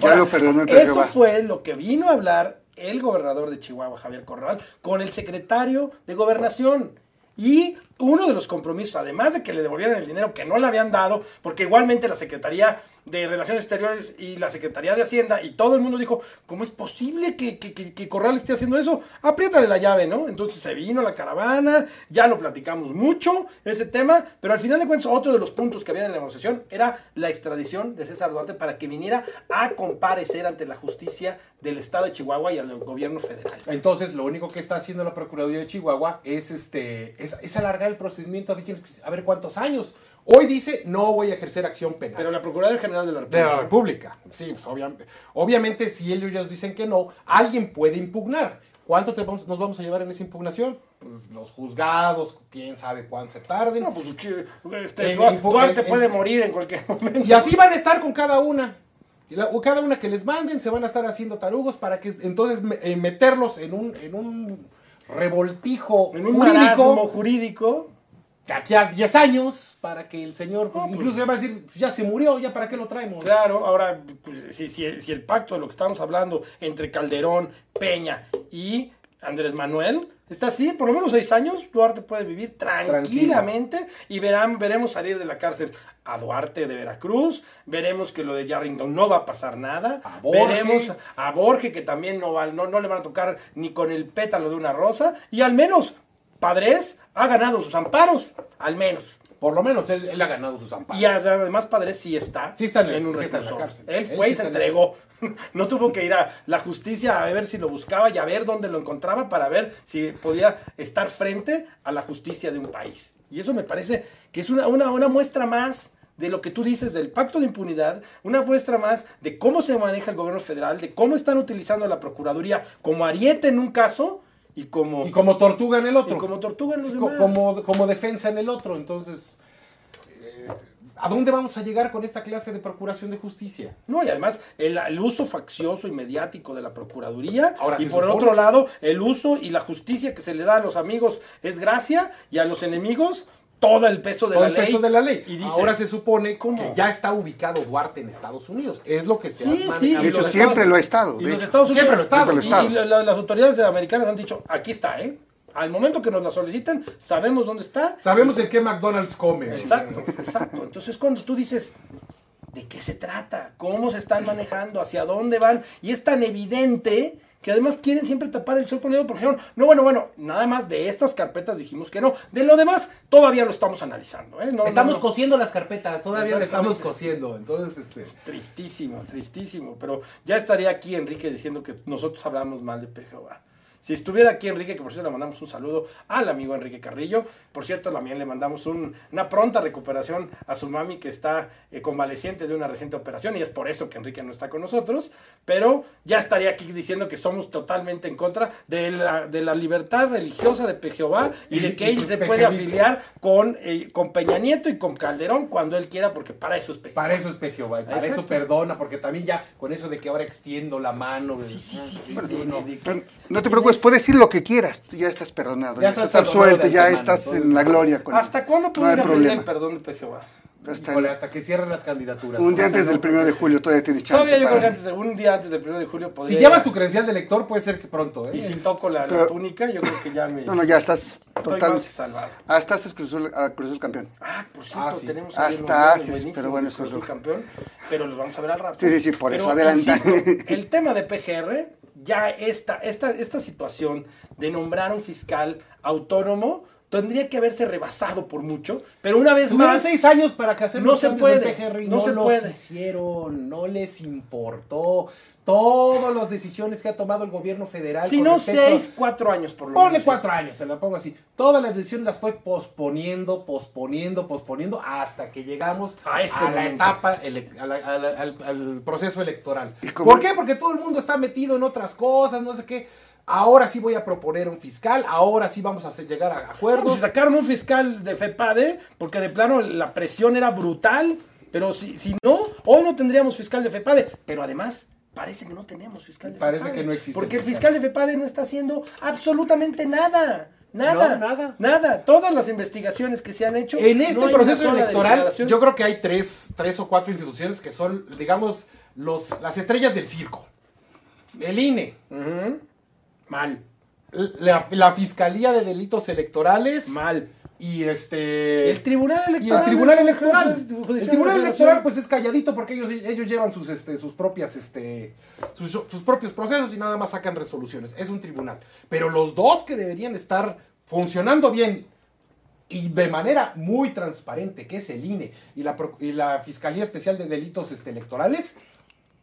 Ya lo perdonó el Eso fue lo que vino a hablar el gobernador de Chihuahua, Javier Corral, con el secretario de Gobernación. Y uno de los compromisos, además de que le devolvieran el dinero que no le habían dado, porque igualmente la Secretaría de Relaciones Exteriores y la Secretaría de Hacienda y todo el mundo dijo, ¿cómo es posible que, Corral esté haciendo eso? Apriétale la llave, ¿no? Entonces se vino la caravana, ya lo platicamos mucho, ese tema, pero al final de cuentas otro de los puntos que había en la negociación era la extradición de César Duarte para que viniera a comparecer ante la justicia del Estado de Chihuahua y al gobierno federal. Entonces, lo único que está haciendo la Procuraduría de Chihuahua es, este, es, es alargar el procedimiento a ver, cuántos años. Hoy dice, no voy a ejercer acción penal. Pero la Procuraduría General de la de República. la República. Sí, pues obviamente, obviamente si ellos ya dicen que no, alguien puede impugnar. ¿Cuánto te vamos- nos vamos a llevar en esa impugnación? Pues, los juzgados, quién sabe cuánto se tarden. No, pues este, En- Duarte en- en- en- puede morir en cualquier momento. Y así van a estar con cada una. O cada una que les manden se van a estar haciendo tarugos para que entonces eh, meterlos en un, en un revoltijo en un jurídico jurídico. de aquí a 10 años para que el señor pues, No, pues- incluso ya va a decir, ya se murió, ya para qué lo traemos. Claro, ahora, pues, si, si- si el pacto de lo que estamos hablando entre Calderón, Peña y Andrés Manuel está así, por lo menos seis años, Duarte puede vivir tranquilamente y verán, veremos salir de la cárcel a Duarte de Veracruz, veremos que lo de Yarrington no va a pasar nada, A veremos a Borge que también no, va, no, no le van a tocar ni con el pétalo de una rosa y al menos Padres ha ganado sus amparos, al menos. Por lo menos él, él ha ganado sus amparos. Y además Padres sí está, Sí está en el- un sí está en la cárcel. Él Él fue sí y se en entregó. [laughs] No tuvo que ir a la justicia a ver si lo buscaba y a ver dónde lo encontraba para ver si podía estar frente a la justicia de un país. Y eso me parece que es una, una, una muestra más de lo que tú dices del pacto de impunidad, una muestra más de cómo se maneja el gobierno federal, de cómo están utilizando la Procuraduría como ariete en un caso y como, Y como tortuga en el otro. y como tortuga en los Sí, demás. como, como defensa en el otro. Entonces, eh, ¿a dónde vamos a llegar con esta clase de procuración de justicia? No, y además el, el uso faccioso y mediático de la Procuraduría. Ahora, y por supone- otro lado, el uso y la justicia que se le da a los amigos es gracia y a los enemigos todo el peso de Todo la el ley. peso de la ley. Y dices, Ahora se supone ¿cómo? que ya está ubicado Duarte en Estados Unidos. Es lo que se Sí, ha sí, De hecho, siempre Estados- lo ha estado. Y los. Estados Unidos. Siempre lo ha estado. y- las autoridades americanas han dicho, aquí está, ¿eh? Al momento que nos la soliciten, sabemos dónde está. Sabemos en qué McDonald's come. Exacto, exacto. Entonces cuando tú dices, ¿de qué se trata? ¿Cómo se están manejando? ¿Hacia dónde van? Y es tan evidente que además quieren siempre tapar el sol con el dedo porque dijeron, no, bueno, bueno, nada más de estas carpetas dijimos que no. De lo demás, todavía lo estamos analizando. ¿eh? No, Estamos no, no. cosiendo las carpetas, todavía le estamos cosiendo. Entonces, este. Tristísimo, tristísimo. Pero ya estaría aquí Enrique diciendo que nosotros hablamos mal de PGOA. Si estuviera aquí Enrique, que por cierto le mandamos un saludo al amigo Enrique Carrillo. Por cierto, también le mandamos un- una pronta recuperación a su mami que está eh, convaleciente de una reciente operación y es por eso que Enrique no está con nosotros. Pero ya estaría aquí diciendo que somos totalmente en contra de la, de la libertad religiosa de PGOA y de [laughs] que Y él se puede afiliar con, eh, con Peña Nieto y con Calderón cuando él quiera, porque para eso es PGOA. Para eso es Jehová, y para Exacto. eso perdona, porque también ya con eso de que ahora extiendo la mano. Sí, sí, sí, sí. Bueno, de- no. de- de- Pero ¿qué- No te preocupes, es? puedes decir lo que quieras. Tú ya estás perdonado. Ya Ya, estás absuelto, ya estás entonces- en la gloria. Con ¿Hasta cuándo no hay podría pedir el perdón de PGOA? Hasta el- hasta que cierren las candidaturas. un día antes no, del primero de julio todavía tienes chance. Todavía yo creo que antes de, un día antes del 1 de julio podría. Si llevas tu credencial de lector, puede ser que pronto, ¿eh? Y si toco la, túnica, yo creo que ya me. No, no, ya estás Estoy total. más que salvado. Ah, estás es Cruz Azul, ah, Cruz Azul campeón. Ah, por cierto, Ah, sí. tenemos Ah, unos sí, buenísimos pero bueno, de Cruz eso es Azul campeón, pero los vamos a ver al rato. Sí, sí, sí, por eso, Pero, insisto, [laughs] el tema de PGR, ya esta, esta, esta situación de nombrar un fiscal autónomo tendría que haberse rebasado por mucho, pero una vez Tuvieron más. seis años para que hacer No se puede, PGR no no, se los puede. hicieron, no les importó. Todas las decisiones que ha tomado el gobierno federal. Si no, respecto seis, cuatro años por lo Ponle menos. cuatro años, se lo pongo así. Todas las decisiones las fue posponiendo, posponiendo, posponiendo, hasta que llegamos A este la etapa, ele- a la- a la- al, al proceso electoral. ¿Y cómo- ¿Por qué? Porque todo el mundo está metido en otras cosas, no sé qué. Ahora sí voy a proponer un fiscal, ahora sí vamos a hacer- llegar a acuerdos. se sacaron un fiscal de FEPADE porque de plano la presión era brutal. Pero si, si no, hoy no tendríamos fiscal de FEPADE. Pero además, parece que no tenemos fiscal de Parece FEPADE. que no existe Porque el fiscal de FEPADE no está haciendo absolutamente nada. Nada, No, nada. nada. Todas las investigaciones que se han hecho. En este proceso electoral, yo creo que hay tres, tres o cuatro instituciones que son, digamos, los, las estrellas del circo. El INE. Mal, la, la Fiscalía de Delitos Electorales mal. Y este... El Tribunal y Electoral. el Tribunal Electoral. El Tribunal Electoral pues es calladito porque ellos, ellos llevan sus, este, sus propias, este, sus, sus propios procesos y nada más sacan resoluciones. Es un tribunal. Pero los dos que deberían estar funcionando bien y de manera muy transparente, que es el INE y la, y la Fiscalía Especial de Delitos este, Electorales,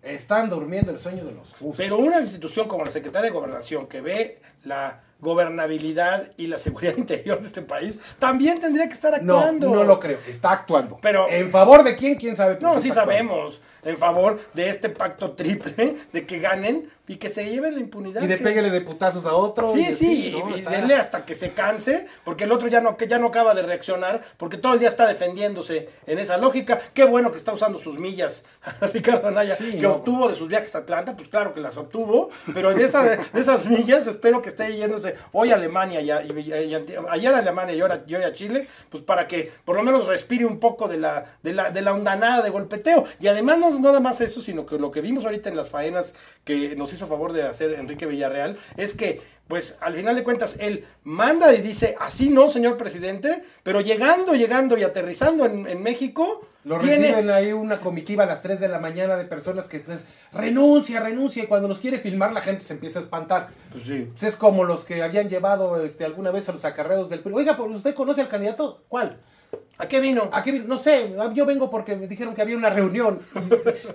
están durmiendo el sueño de los justos. Pero una institución como la Secretaría de Gobernación que ve la gobernabilidad y la seguridad [laughs] interior de este país, también tendría que estar no, actuando. no lo creo. Está actuando. Pero- ¿En favor de quién? ¿Quién sabe? Pero No, sí actuando. sabemos, en favor de este pacto triple, de que ganen y que se lleven la impunidad. Y de que- péguele de putazos a otro. Sí, y sí, y, Está- denle hasta que se canse, porque el otro ya no, que ya no acaba de reaccionar, porque todo el día está defendiéndose en esa lógica. Qué bueno que está usando sus millas [laughs] Ricardo Anaya, Sí, que no. obtuvo de sus viajes a Atlanta, pues claro que las obtuvo, pero de, esa- de esas millas espero que esté yéndose hoy a Alemania y, a- y- ayer a Alemania y ahora y hoy a Chile, pues para que por lo menos respire un poco de la, de la, de la ondanada de golpeteo. Y además no es nada más eso, sino que lo que vimos ahorita en las faenas que nos hizo favor de hacer Enrique Villarreal, es que pues al final de cuentas él manda y dice, así no, señor presidente, pero llegando, llegando y aterrizando en, en México, Lo tiene- reciben ahí una comitiva a las 3 de la mañana de personas que les renuncia, renuncia, y cuando los quiere filmar la gente se empieza a espantar. Pues sí. Pues es como los que habían llevado este, alguna vez a los acarreos del PRI. Oiga, ¿por- ¿usted conoce al candidato? ¿Cuál? ¿A qué vino? ¿A qué vino? No sé, yo vengo porque me dijeron que había una reunión.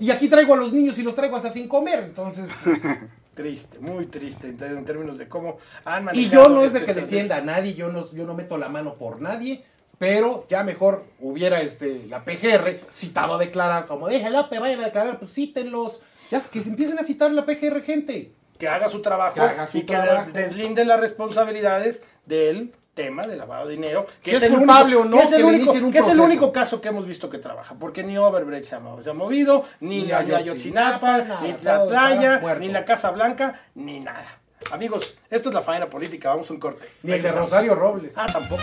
Y aquí traigo a los niños y los traigo hasta sin comer. Entonces, pues, [laughs] Triste, muy triste en, términos de cómo han Y manejado yo no es de esta que defienda a nadie, yo no, yo no meto la mano por nadie, pero ya mejor hubiera este, la PGR citado a declarar, como dije, López, vayan a declarar, pues cítenlos, ya que se empiecen a citar la PGR, gente. que haga su trabajo Que haga su y que trabajo. deslinde las responsabilidades del tema de lavado de dinero, que Si es, es el culpable único, o no, que es el que único, inicien un que es el proceso. único caso que hemos visto que trabaja, porque ni Overbrecht se ha, mo- se ha movido, ni, Ni la Ayotzinapa, nada, ni la playa, ni la Casa Blanca, ni nada. Amigos, esto es la faena política, vamos a un corte. Ni el de. Rosario Robles. Ah, tampoco.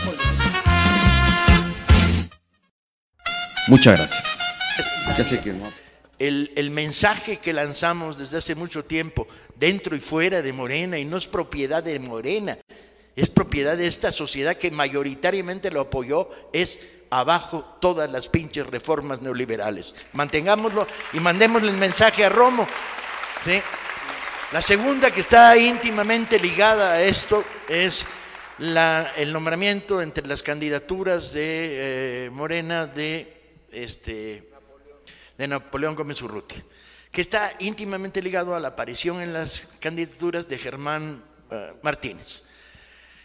Muchas gracias. Ya sé que no. el, el mensaje que lanzamos desde hace mucho tiempo, dentro y fuera de Morena, y no es propiedad de Morena, es propiedad de esta sociedad que mayoritariamente lo apoyó, es abajo todas las pinches reformas neoliberales. Mantengámoslo y mandémosle el mensaje a Romo. La segunda que está íntimamente ligada a esto es la- el nombramiento entre las candidaturas de eh, Morena de este de Napoleón Gómez Urrutia, que está íntimamente ligado a la aparición en las candidaturas de Germán eh, Martínez.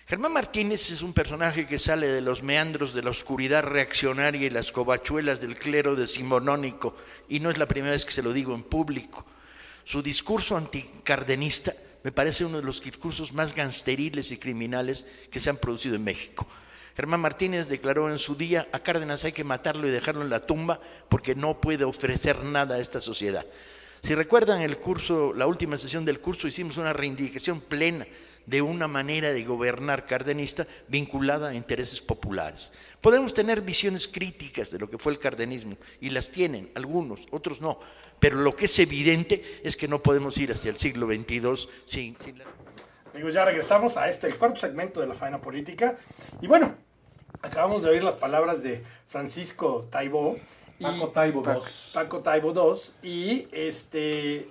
Germán Martínez es un personaje que sale de los meandros de la oscuridad reaccionaria y las covachuelas del clero decimonónico, y no es la primera vez que se lo digo en público. Su discurso anticardenista me parece uno de los discursos más gangsteriles y criminales que se han producido en México. Germán Martínez declaró en su día, a Cárdenas hay que matarlo y dejarlo en la tumba porque no puede ofrecer nada a esta sociedad. Si recuerdan el curso, la última sesión del curso, hicimos una reivindicación plena de una manera de gobernar cardenista vinculada a intereses populares. Podemos tener visiones críticas de lo que fue el cardenismo, y las tienen algunos, otros no, pero lo que es evidente es que no podemos ir hacia el siglo XXII sin, sin la... Amigos, ya regresamos a este, el cuarto segmento de la faena política. Y bueno, acabamos de oír las palabras de Francisco Taibó. y- Paco Taibo dos. Paco Taibo 2. Y este.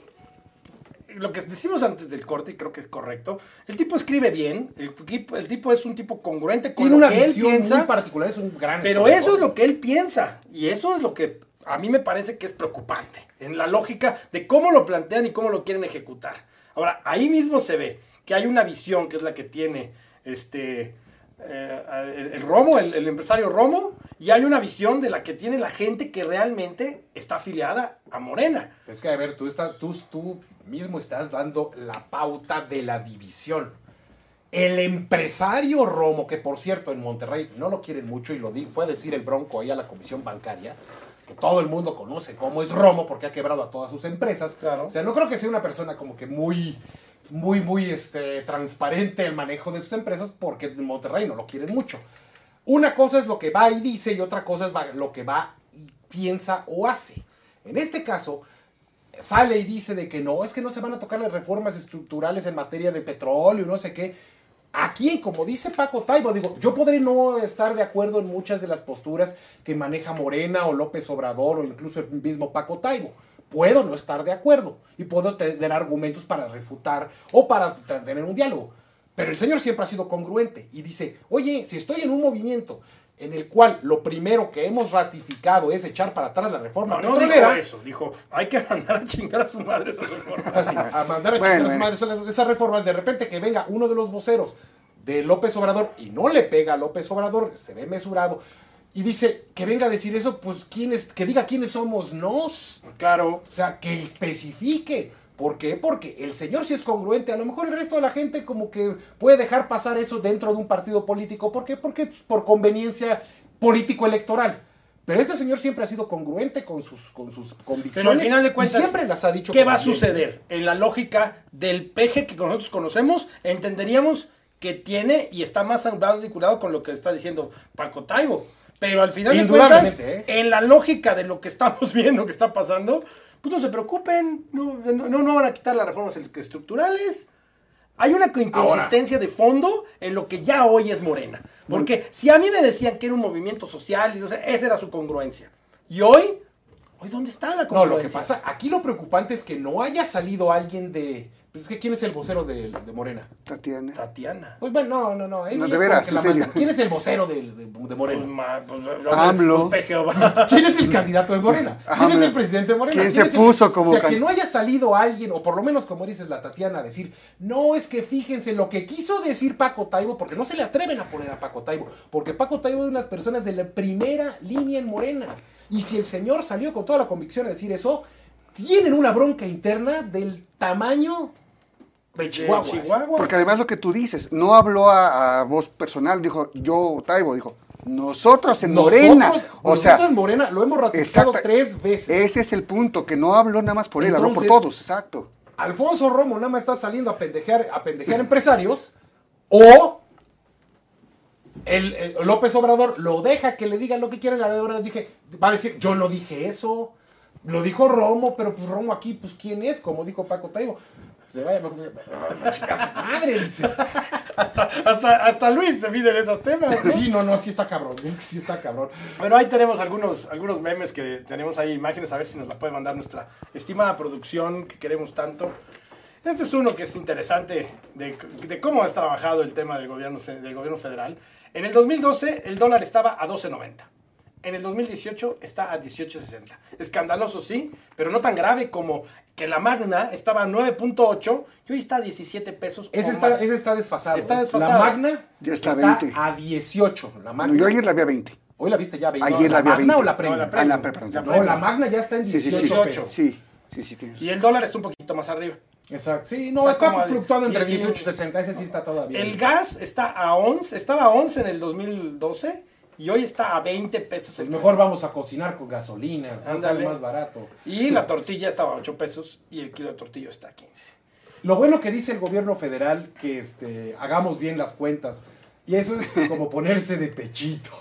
Lo que decimos antes del corte, y creo que es correcto, el tipo escribe bien, el, tipo- el tipo es un tipo congruente con Tiene lo una que él visión piensa. muy particular, es un gran Pero eso es lo que él piensa. Y eso es lo que a mí me parece que es preocupante. En la lógica de cómo lo plantean y cómo lo quieren ejecutar. Ahora, ahí mismo se ve que hay una visión que es la que tiene este. Eh, el, el Romo, el, el empresario Romo, y hay una visión de la que tiene la gente que realmente está afiliada a Morena. Es que, a ver, tú, estás, tú, tú mismo estás dando la pauta de la división. El empresario Romo, que por cierto en Monterrey no lo quieren mucho y lo di- fue a decir el Bronco ahí a la comisión bancaria, que todo el mundo conoce cómo es Romo porque ha quebrado a todas sus empresas. Claro. O sea, no creo que sea una persona como que muy, muy, muy este, transparente el manejo de sus empresas porque Monterrey no lo quieren mucho. Una cosa es lo que va y dice y otra cosa es lo que va y piensa o hace. En este caso, sale y dice de que no, es que no se van a tocar las reformas estructurales en materia de petróleo y no sé qué. Aquí, como dice Paco Taibo, digo, yo podré no estar de acuerdo en muchas de las posturas que maneja Morena o López Obrador o incluso el mismo Paco Taibo. Puedo no estar de acuerdo y puedo tener argumentos para refutar o para tener un diálogo. Pero el señor siempre ha sido congruente y dice, oye, si estoy en un movimiento en el cual lo primero que hemos ratificado es echar para atrás la reforma No, no dijo eso, dijo, hay que mandar a chingar a su madre esa reforma. Así, a mandar a Bueno, chingar a madres esas, esas reformas. De repente que venga uno de los voceros de López Obrador y no le pega a López Obrador, se ve mesurado, y dice que venga a decir eso, pues quién es, que diga quiénes somos nos. Claro. O sea, que especifique. ¿Por qué? Porque el señor sí es congruente. A lo mejor el resto de la gente como que puede dejar pasar eso dentro de un partido político. ¿Por qué? Porque por conveniencia político-electoral. Pero este señor siempre ha sido congruente con sus, con sus convicciones. Pero al final de y cuentas, siempre las ha dicho. ¿qué va a suceder? En la lógica del peje que nosotros conocemos, entenderíamos que tiene y está más vinculado con lo que está diciendo Paco Taibo. Pero al final de cuentas, ¿eh? en la lógica de lo que estamos [laughs] viendo que está pasando, pues no se preocupen, no, no, no van a quitar las reformas estructurales. Hay una inconsistencia de fondo en lo que ya hoy es Morena. Porque si a mí me decían que era un movimiento social, y, o sea, esa era su congruencia. Y hoy, hoy ¿dónde está la No, congruencia? lo que pasa, aquí lo preocupante es que no haya salido alguien de. Pues es que ¿quién es el vocero de, de Morena? Tatiana. Tatiana. Pues bueno, no, no, no. ella No, de veras, en serio. ¿Quién es el vocero de, de- de Pues, Morena? ma- pues, AMLO. pues. [laughs] ¿Quién es el candidato de Morena? [laughs] ¿Quién es el presidente de Morena? ¿Quién se es el- puso como O sea, can- que no haya salido alguien, o por lo menos como dices la Tatiana, a decir, no, es que fíjense lo que quiso decir Paco Taibo, porque no se le atreven a poner a Paco Taibo, porque Paco Taibo es una de las personas de la primera línea en Morena. Y si el señor salió con toda la convicción a decir eso, tienen una bronca interna del tamaño de Chihuahua. Chihuahua. Porque además lo que tú dices, no habló a, a voz personal, dijo yo, Taibo, dijo, nosotros en Nosotros, Morena. O nosotros sea, en Morena lo hemos ratificado exacta- tres veces. ese es el punto, que no habló nada más por él, habló por todos, exacto. Alfonso Romo nada más está saliendo a pendejear, a pendejear empresarios o el, el López Obrador lo deja que le digan lo que quieran. La verdad dije, va a decir, yo no dije eso. Lo dijo Romo, pero pues Romo aquí, pues ¿quién es? Como dijo Paco Taibo. Se vaya, [laughs] madre, dices. hasta, hasta Luis se mide en esos temas. ¿no? Sí, no, no, sí está cabrón, es que sí está cabrón. Bueno, ahí tenemos algunos, algunos memes que tenemos ahí, imágenes, a ver si nos la puede mandar nuestra estimada producción que queremos tanto. Este es uno que es interesante de, de cómo has trabajado el tema del gobierno, del gobierno federal. En el 2012 el dólar estaba a 12.90. En el 2018 está a 18.60. Escandaloso, sí, pero no tan grave como que la Magna estaba a 9.8 y hoy está a 17 pesos. Ese está, ese está desfasado. Está ¿eh? desfasado. La Magna Ya está 20. a 18. La Magna. No, yo ayer la vi a 20. Hoy la viste ya 20. Ayer la vi a Magna 20. o la Premium? No, la Ah, Premium. la Premium. La No, la Magna ya está en Sí, sí, 18 sí. 18. pesos. Sí, sí, sí. tienes. Y el dólar está un poquito más arriba. Exacto. Sí, no, Está está, como a fluctuando entre 18. 18 y 60. Ese sí está todavía. El gas está a 11, estaba a 11 en el 2012 y hoy está a 20 pesos el Pues mejor gas. vamos a cocinar con gasolina. sale más barato. Y la tortilla estaba a 8 pesos y el kilo de tortillo está a 15. Lo bueno que dice el gobierno federal que este, hagamos bien las cuentas. Y eso es [laughs] como ponerse de pechito.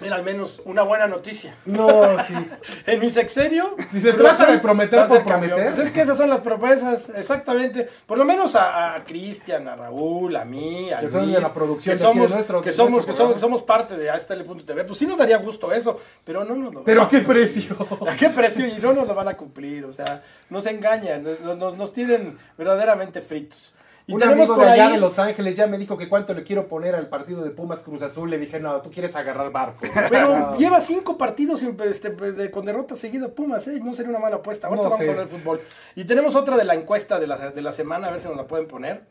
Mira, al menos una buena noticia. No, sí. [laughs] En mi sexenio. Si se trata de prometer por prometer. Pues es que esas son las promesas, exactamente. Por lo menos a, a Cristian, a Raúl, a mí, a Que Luis. son de la producción que aquí de somos, nuestro- que somos, nuestro que somos, que somos parte de ASTL.tv. Pues sí nos daría gusto eso, pero no nos lo ¿Pero a qué precio? [laughs] ¿A qué precio? Y no nos lo van a cumplir, o sea, nos engañan, nos, nos, nos tienen verdaderamente fritos. Y Un tenemos amigo por de allá ahí, de Los Ángeles ya me dijo que cuánto le quiero poner al partido de Pumas Cruz Azul. Le dije, no, tú quieres agarrar barco. [laughs] pero No. lleva cinco partidos sin, este, de- con derrota seguido Pumas, ¿eh? no sería una mala apuesta. Ahorita No vamos sé. a hablar de fútbol. Y tenemos otra de la encuesta de la, de la semana, a ver si nos la pueden poner.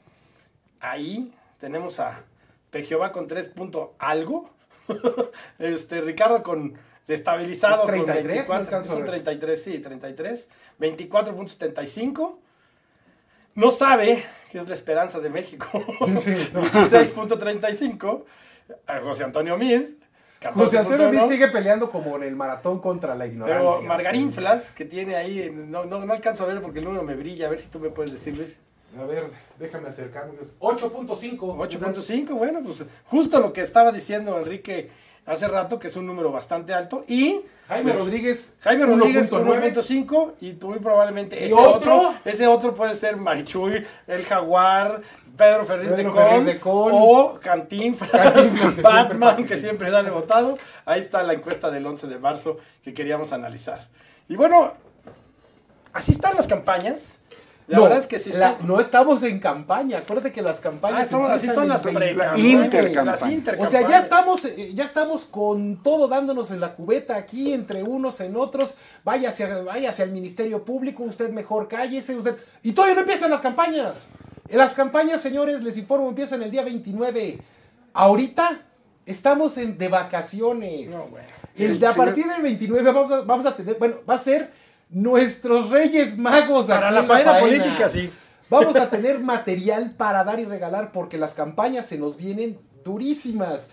Ahí tenemos a Pejeova con 3 punto algo, [laughs] este, Ricardo con estabilizado ¿Es 33? con 24, No son ver. 33, sí, 33, 24.75. No sabe que es la esperanza de México. [laughs] Sí, no. 16.35. A José Antonio Mid. José Antonio 14.1. Mid sigue peleando como en el maratón contra la ignorancia. Pero Margarinflas, que tiene ahí, no, no, no alcanzo a ver porque el número me brilla, a ver si tú me puedes decir, Luis. A ver, déjame acercarme. 8.5. 8.5, bueno, pues justo lo que estaba diciendo Enrique hace rato, que es un número bastante alto. Y Jaime pues, Rodríguez. Jaime Rodríguez con 1.9. 1.5 y muy probablemente ¿Y ese otro? otro? ese otro puede ser Marichuy, el Jaguar, Pedro Ferriz de Con, Ferriz de Con. o Cantinflas, [laughs] Cantinflas, que Batman, siempre que siempre sale votado. Ahí está la encuesta del 11 de marzo que queríamos analizar. Y bueno, así están las campañas. La no, verdad es que sí la- están. no estamos en campaña. Acuérdate que las campañas. Ah, estamos- así empiezan son las 20. pre-campañas, intercampañas. las O sea, ya estamos, eh, ya estamos con todo dándonos en la cubeta aquí, entre unos en otros. Vaya hacia, vaya hacia el Ministerio Público, usted mejor cállese, usted. Y todavía no empiezan las campañas. Las campañas, señores, les informo, empiezan el día 29. Ahorita estamos en, de vacaciones. No, bueno. El a Señor- partir del 29 vamos a, vamos a tener, bueno, va a ser nuestros Reyes Magos. Para la en faena política, sí. Vamos a [laughs] tener material para dar y regalar porque las campañas se nos vienen durísimas.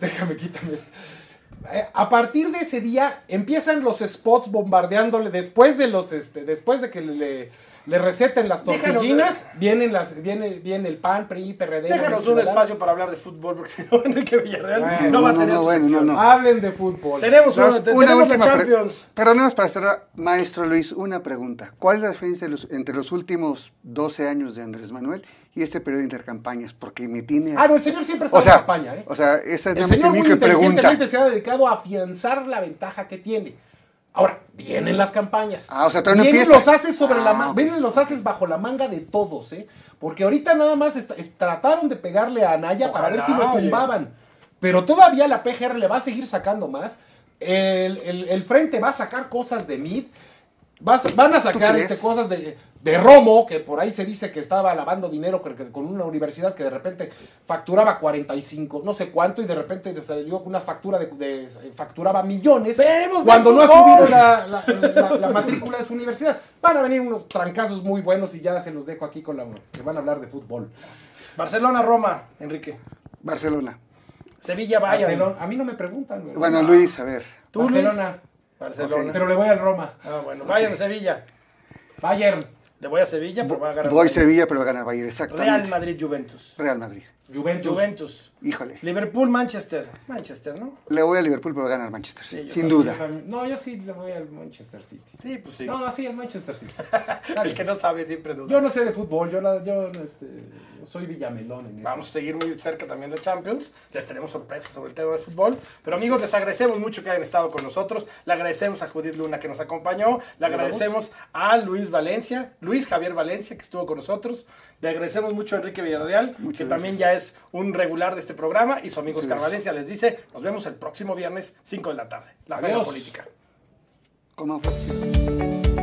Déjame, quítame esto. Eh, A partir de ese día empiezan los spots bombardeándole después de los este, después de que le, le receten las tortillinas, vienen las, viene, viene el PAN, PRI, PRD. Déjanos un espacio para hablar de fútbol, porque [laughs] si no, Enrique Villarreal Bueno, no va a tener no, su bueno, no, no. Hablen de fútbol. Tenemos, una, te- una tenemos la Champions. Perdónenos para cerrar, maestro Luis, una pregunta. ¿Cuál es la diferencia de los- entre los últimos 12 años de Andrés Manuel y este periodo de intercampañas? Porque me tiene... Ah, no, el señor siempre está o sea, en campaña, ¿eh? O sea, esa es El señor muy pregunta. inteligentemente se ha dedicado a afianzar la ventaja que tiene. Ahora, vienen las campañas. Ah, o sea, todavía vienen los haces sobre Ah, la manga. ok. Vienen los haces bajo la manga de todos, ¿eh? Porque ahorita nada más est- trataron de pegarle a Anaya para ver si lo oye. tumbaban. Pero todavía la PGR le va a seguir sacando más. El, el- el frente va a sacar cosas de mid. Vas- van a sacar este, cosas de, de Romo, que por ahí se dice que estaba lavando dinero con, una universidad que de repente facturaba 45, no sé cuánto, y de repente salió con una factura de, de- facturaba millones cuando no ha subido la, la- la- la matrícula de su universidad. Van a venir unos trancazos muy buenos y ya se los dejo aquí con la que van a hablar de fútbol. Barcelona-Roma, Enrique. Barcelona. Sevilla-Bayern. Barcelona- A mí no me preguntan. güey. Bueno, Luis, a ver. ¿Tú, Luis? Barcelona. Pero le voy al Roma. Ah, bueno. Bayern-Sevilla. Bayern. Le voy a Sevilla, pero va a ganar. Voy Bayern. Sevilla, pero va a ganar Bayern, exactamente. Real Madrid-Juventus. Real Madrid. Juventus. Juventus. Híjole. Liverpool-Manchester. Manchester, ¿no? Le voy a Liverpool, pero va a ganar Manchester. Sí, sin también, duda. Yo también- No, yo sí le voy al Manchester City. Sí, pues sí. No, sí, al Manchester City. [laughs] El que no sabe siempre duda. Yo no sé de fútbol, yo, no- yo, este, soy Villamelón en eso. Vamos a seguir muy cerca también de Champions. Les tenemos sorpresas sobre el tema del fútbol. Pero amigos, les agradecemos mucho que hayan estado con nosotros. Le agradecemos a Judith Luna que nos acompañó. Le agradecemos a Luis Valencia, Luis Javier Valencia que estuvo con nosotros. Le agradecemos mucho a Enrique Villarreal, Muchas que también ya es un regular de este programa. Y su amigo Oscar. Valencia les dice, nos vemos el próximo viernes 5 de la tarde. La Adiós. política. ¿Cómo fue?